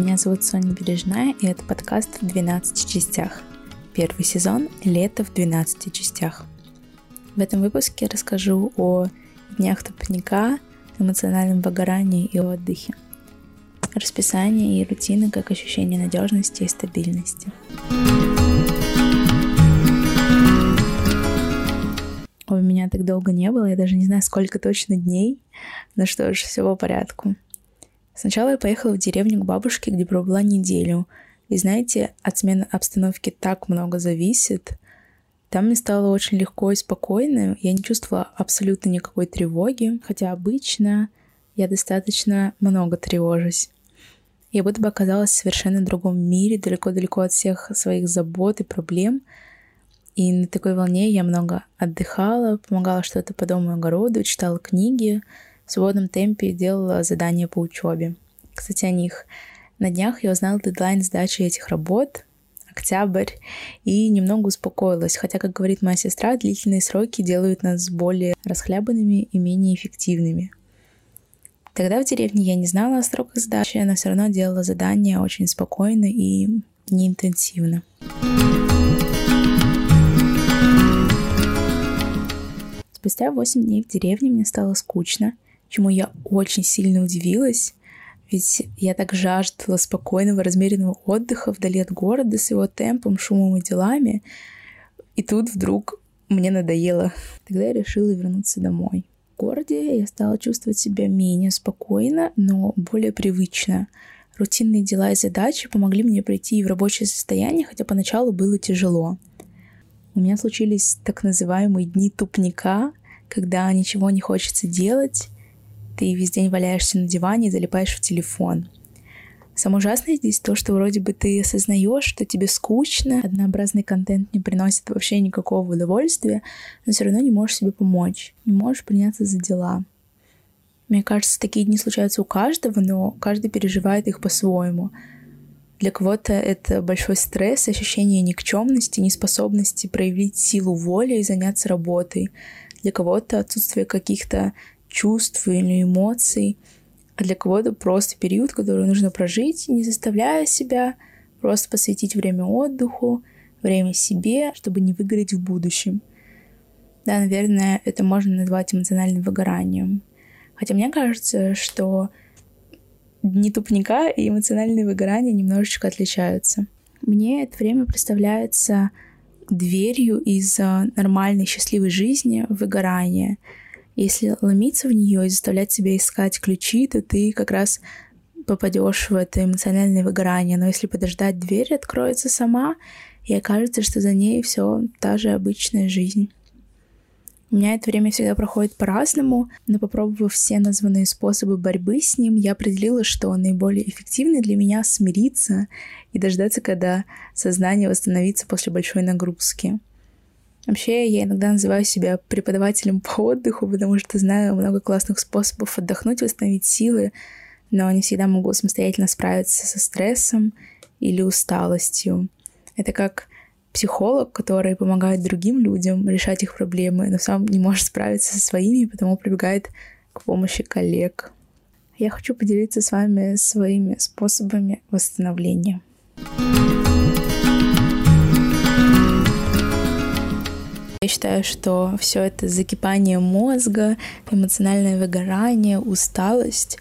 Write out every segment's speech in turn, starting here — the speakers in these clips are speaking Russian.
Меня зовут Соня Бережная, и это подкаст в 12 частях. Первый сезон «Лето в 12 частях». В этом выпуске расскажу о днях тупника, эмоциональном выгорании и отдыхе. Расписание и рутины как ощущение надежности и стабильности. Ой, меня так долго не было, я даже не знаю, сколько точно дней. Но что ж, все по порядку. Сначала я поехала в деревню к бабушке, где пробыла неделю. И знаете, от смены обстановки так много зависит. Там мне стало очень легко и спокойно. Я не чувствовала абсолютно никакой тревоги, хотя обычно я достаточно много тревожусь. Я будто бы оказалась в совершенно другом мире, далеко-далеко от всех своих забот и проблем. И на такой волне я много отдыхала, помогала что-то по дому и огороду, читала книги, в свободном темпе делала задания по учебе. Кстати, о них. На днях я узнала дедлайн сдачи этих работ, октябрь, и немного успокоилась, хотя, как говорит моя сестра, длительные сроки делают нас более расхлябанными и менее эффективными. Тогда в деревне я не знала о сроках сдачи, но все равно делала задания очень спокойно и неинтенсивно. Спустя 8 дней в деревне мне стало скучно — чему я очень сильно удивилась, ведь я так жаждала спокойного, размеренного отдыха вдали от города с его темпом, шумом и делами. И тут вдруг мне надоело. Тогда я решила вернуться домой. В городе я стала чувствовать себя менее спокойно, но более привычно. Рутинные дела и задачи помогли мне прийти в рабочее состояние, хотя поначалу было тяжело. У меня случились так называемые дни тупника, когда ничего не хочется делать, ты весь день валяешься на диване и залипаешь в телефон. Самое ужасное здесь то, что вроде бы ты осознаешь, что тебе скучно, однообразный контент не приносит вообще никакого удовольствия, но все равно не можешь себе помочь, не можешь приняться за дела. Мне кажется, такие дни случаются у каждого, но каждый переживает их по-своему. Для кого-то это большой стресс, ощущение никчемности, неспособности проявить силу воли и заняться работой. Для кого-то отсутствие каких-то чувств или эмоций, а для кого-то просто период, который нужно прожить, не заставляя себя, просто посвятить время отдыху, время себе, чтобы не выгореть в будущем. Да, наверное, это можно назвать эмоциональным выгоранием. Хотя мне кажется, что дни тупника и эмоциональное выгорание немножечко отличаются. Мне это время представляется дверью из нормальной счастливой жизни в выгорание — если ломиться в нее и заставлять себя искать ключи, то ты как раз попадешь в это эмоциональное выгорание. Но если подождать, дверь откроется сама, и окажется, что за ней все та же обычная жизнь. У меня это время всегда проходит по-разному, но попробовав все названные способы борьбы с ним, я определила, что наиболее эффективный для меня смириться и дождаться, когда сознание восстановится после большой нагрузки. Вообще, я иногда называю себя преподавателем по отдыху, потому что знаю много классных способов отдохнуть, восстановить силы, но не всегда могу самостоятельно справиться со стрессом или усталостью. Это как психолог, который помогает другим людям решать их проблемы, но сам не может справиться со своими, потому прибегает к помощи коллег. Я хочу поделиться с вами своими способами восстановления. Я считаю, что все это закипание мозга, эмоциональное выгорание, усталость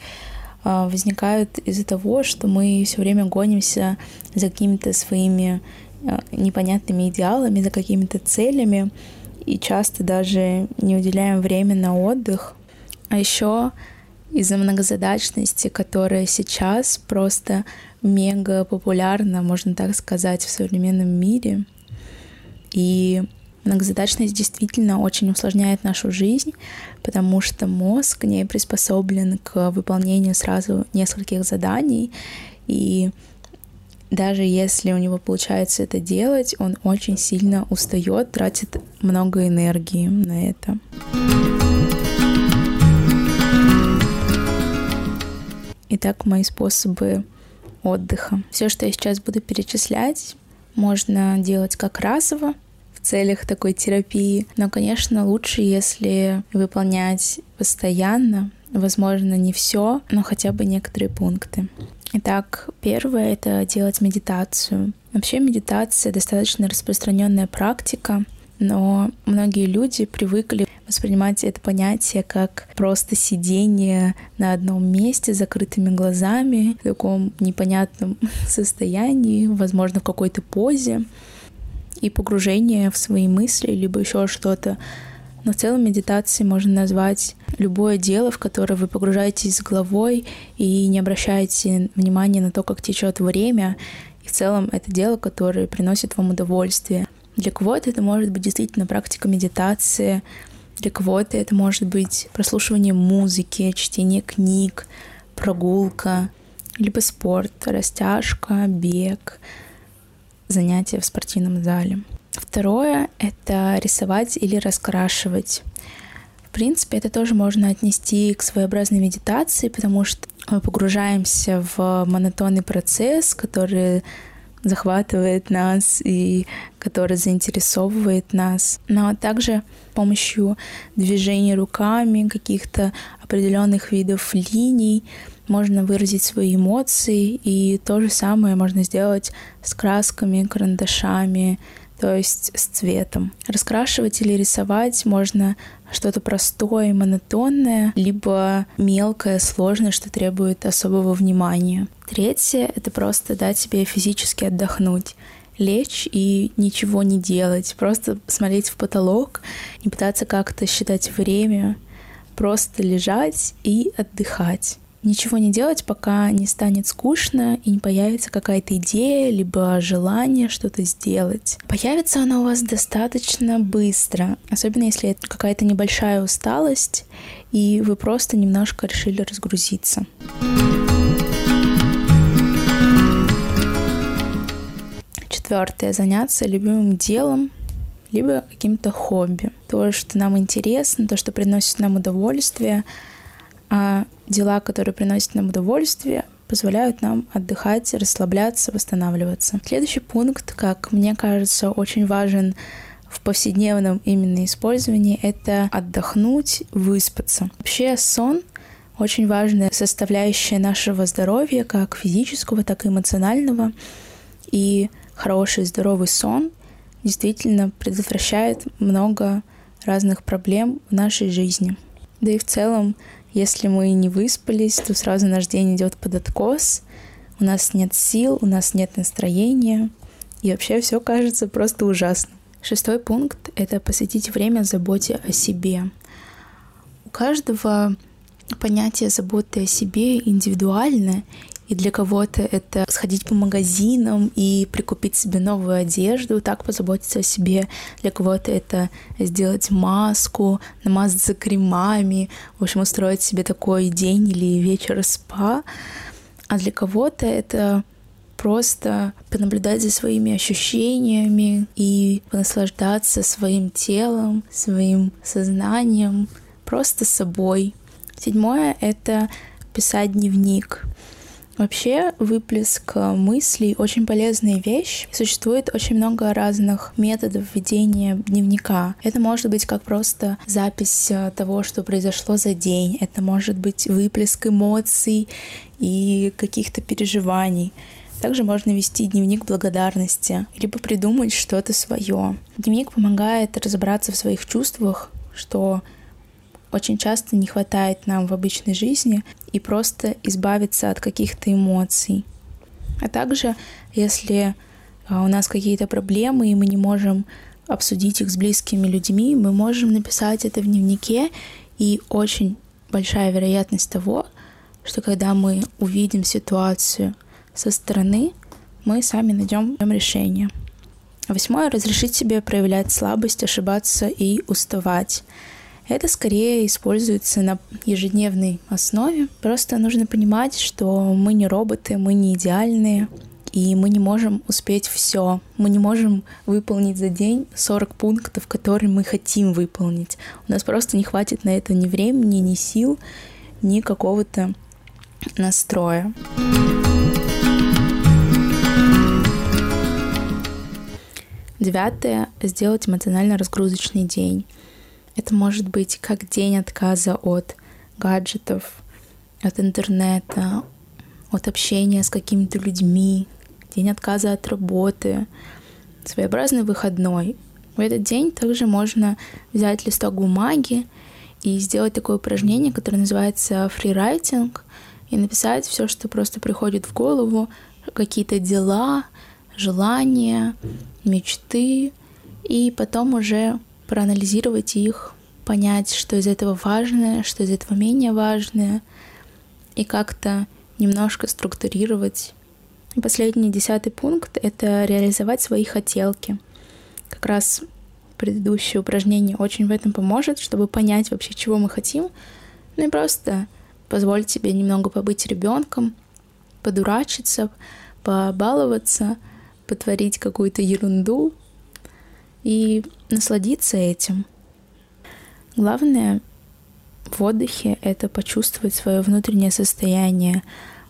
а, возникают из-за того, что мы все время гонимся за какими-то своими а, непонятными идеалами, за какими-то целями, и часто даже не уделяем время на отдых. А еще из-за многозадачности, которая сейчас просто мега популярна, можно так сказать, в современном мире. И Многозадачность действительно очень усложняет нашу жизнь, потому что мозг не приспособлен к выполнению сразу нескольких заданий, и даже если у него получается это делать, он очень сильно устает, тратит много энергии на это. Итак, мои способы отдыха. Все, что я сейчас буду перечислять, можно делать как разово, целях такой терапии. Но, конечно, лучше, если выполнять постоянно, возможно, не все, но хотя бы некоторые пункты. Итак, первое — это делать медитацию. Вообще медитация достаточно распространенная практика, но многие люди привыкли воспринимать это понятие как просто сидение на одном месте с закрытыми глазами, в таком непонятном состоянии, возможно, в какой-то позе, и погружение в свои мысли, либо еще что-то. Но в целом медитацией можно назвать любое дело, в которое вы погружаетесь с головой и не обращаете внимания на то, как течет время. И в целом это дело, которое приносит вам удовольствие. Для кого-то это может быть действительно практика медитации, для кого-то это может быть прослушивание музыки, чтение книг, прогулка, либо спорт, растяжка, бег, занятия в спортивном зале. Второе — это рисовать или раскрашивать. В принципе, это тоже можно отнести к своеобразной медитации, потому что мы погружаемся в монотонный процесс, который захватывает нас и который заинтересовывает нас. Но также с помощью движения руками, каких-то определенных видов линий можно выразить свои эмоции, и то же самое можно сделать с красками, карандашами, то есть с цветом. Раскрашивать или рисовать можно что-то простое, монотонное, либо мелкое, сложное, что требует особого внимания. Третье — это просто дать себе физически отдохнуть лечь и ничего не делать, просто смотреть в потолок, не пытаться как-то считать время, просто лежать и отдыхать ничего не делать, пока не станет скучно и не появится какая-то идея, либо желание что-то сделать. Появится она у вас достаточно быстро, особенно если это какая-то небольшая усталость, и вы просто немножко решили разгрузиться. Четвертое. Заняться любимым делом, либо каким-то хобби. То, что нам интересно, то, что приносит нам удовольствие, а дела, которые приносят нам удовольствие, позволяют нам отдыхать, расслабляться, восстанавливаться. Следующий пункт, как мне кажется, очень важен в повседневном именно использовании, это отдохнуть, выспаться. Вообще сон очень важная составляющая нашего здоровья, как физического, так и эмоционального. И хороший здоровый сон действительно предотвращает много разных проблем в нашей жизни. Да и в целом если мы не выспались, то сразу наш день идет под откос, у нас нет сил, у нас нет настроения, и вообще все кажется просто ужасно. Шестой пункт — это посвятить время заботе о себе. У каждого понятие заботы о себе индивидуально, и для кого-то это сходить по магазинам и прикупить себе новую одежду, так позаботиться о себе. Для кого-то это сделать маску, намазаться кремами, в общем, устроить себе такой день или вечер спа. А для кого-то это просто понаблюдать за своими ощущениями и наслаждаться своим телом, своим сознанием, просто собой. Седьмое — это писать дневник. Вообще, выплеск мыслей — очень полезная вещь. Существует очень много разных методов ведения дневника. Это может быть как просто запись э, того, что произошло за день. Это может быть выплеск эмоций и каких-то переживаний. Также можно вести дневник благодарности, либо придумать что-то свое. Дневник помогает разобраться в своих чувствах, что очень часто не хватает нам в обычной жизни, и просто избавиться от каких-то эмоций. А также, если а, у нас какие-то проблемы, и мы не можем обсудить их с близкими людьми, мы можем написать это в дневнике, и очень большая вероятность того, что когда мы увидим ситуацию со стороны, мы сами найдем решение. Восьмое — разрешить себе проявлять слабость, ошибаться и уставать. Это скорее используется на ежедневной основе. Просто нужно понимать, что мы не роботы, мы не идеальные, и мы не можем успеть все. Мы не можем выполнить за день 40 пунктов, которые мы хотим выполнить. У нас просто не хватит на это ни времени, ни сил, ни какого-то настроя. Девятое — сделать эмоционально разгрузочный день. Это может быть как день отказа от гаджетов, от интернета, от общения с какими-то людьми, день отказа от работы, своеобразный выходной. В этот день также можно взять листок бумаги и сделать такое упражнение, которое называется фрирайтинг, и написать все, что просто приходит в голову, какие-то дела, желания, мечты, и потом уже проанализировать их, понять, что из этого важное, что из этого менее важное, и как-то немножко структурировать. И последний, десятый пункт — это реализовать свои хотелки. Как раз предыдущее упражнение очень в этом поможет, чтобы понять вообще, чего мы хотим, ну и просто позволить себе немного побыть ребенком, подурачиться, побаловаться, потворить какую-то ерунду и насладиться этим. Главное в отдыхе — это почувствовать свое внутреннее состояние,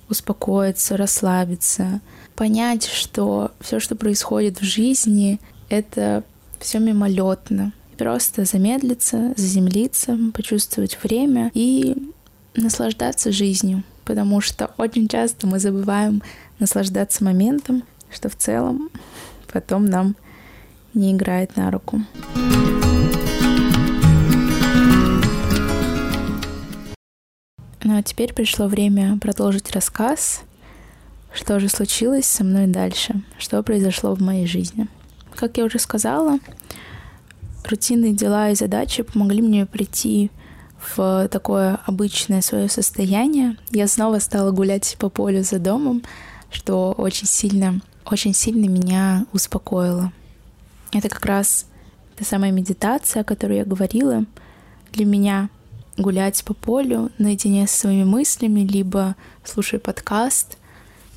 успокоиться, расслабиться, понять, что все, что происходит в жизни, это все мимолетно. Просто замедлиться, заземлиться, почувствовать время и наслаждаться жизнью, потому что очень часто мы забываем наслаждаться моментом, что в целом потом нам не играет на руку. Ну а теперь пришло время продолжить рассказ, что же случилось со мной дальше, что произошло в моей жизни. Как я уже сказала, рутинные дела и задачи помогли мне прийти в такое обычное свое состояние. Я снова стала гулять по полю за домом, что очень сильно, очень сильно меня успокоило. Это как раз та самая медитация, о которой я говорила. Для меня гулять по полю наедине со своими мыслями, либо слушая подкаст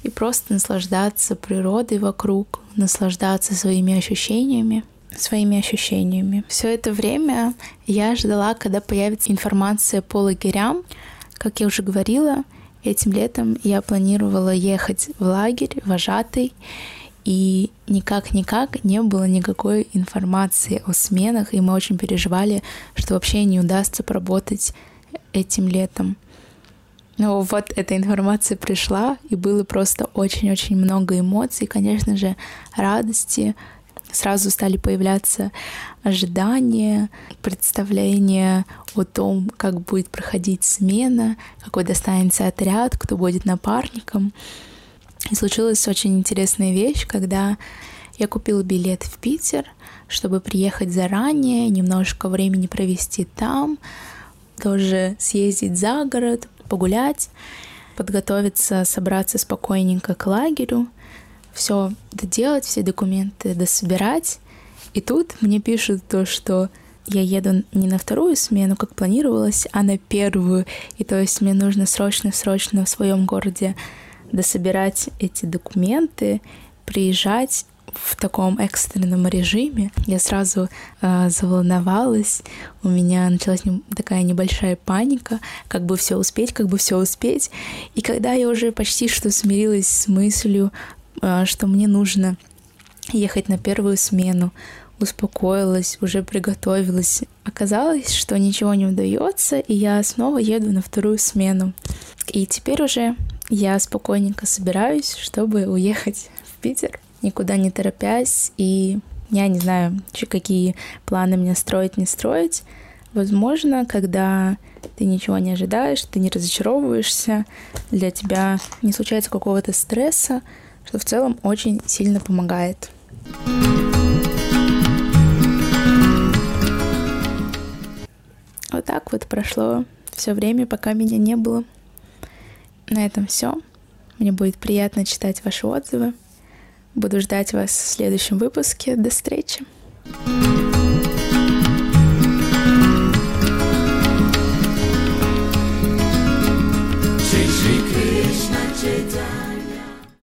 и просто наслаждаться природой вокруг, наслаждаться своими ощущениями своими ощущениями. Все это время я ждала, когда появится информация по лагерям. Как я уже говорила, этим летом я планировала ехать в лагерь, вожатый, и никак-никак не было никакой информации о сменах, и мы очень переживали, что вообще не удастся поработать этим летом. Но вот эта информация пришла, и было просто очень-очень много эмоций, конечно же, радости, сразу стали появляться ожидания, представления о том, как будет проходить смена, какой достанется отряд, кто будет напарником. И случилась очень интересная вещь, когда я купила билет в Питер, чтобы приехать заранее, немножко времени провести там, тоже съездить за город, погулять, подготовиться, собраться спокойненько к лагерю — все доделать, все документы дособирать. И тут мне пишут то, что я еду не на вторую смену, как планировалось, а на первую. И то есть мне нужно срочно-срочно в своем городе дособирать эти документы, приезжать в таком экстренном режиме. Я сразу э, заволновалась, у меня началась такая небольшая паника, как бы все успеть, как бы все успеть. И когда я уже почти что смирилась с мыслью а, что мне нужно ехать на первую смену, успокоилась, уже приготовилась. Оказалось, что ничего не удается, и я снова еду на вторую смену. И теперь уже я спокойненько собираюсь, чтобы уехать в Питер, никуда не торопясь, и я не знаю, какие планы мне строить, не строить. Возможно, когда ты ничего не ожидаешь, ты не разочаровываешься, для тебя не случается какого-то стресса, что в целом очень сильно помогает. Вот так вот прошло все время, пока меня не было. На этом все. Мне будет приятно читать ваши отзывы. Буду ждать вас в следующем выпуске. До встречи. Krishna Chaitanya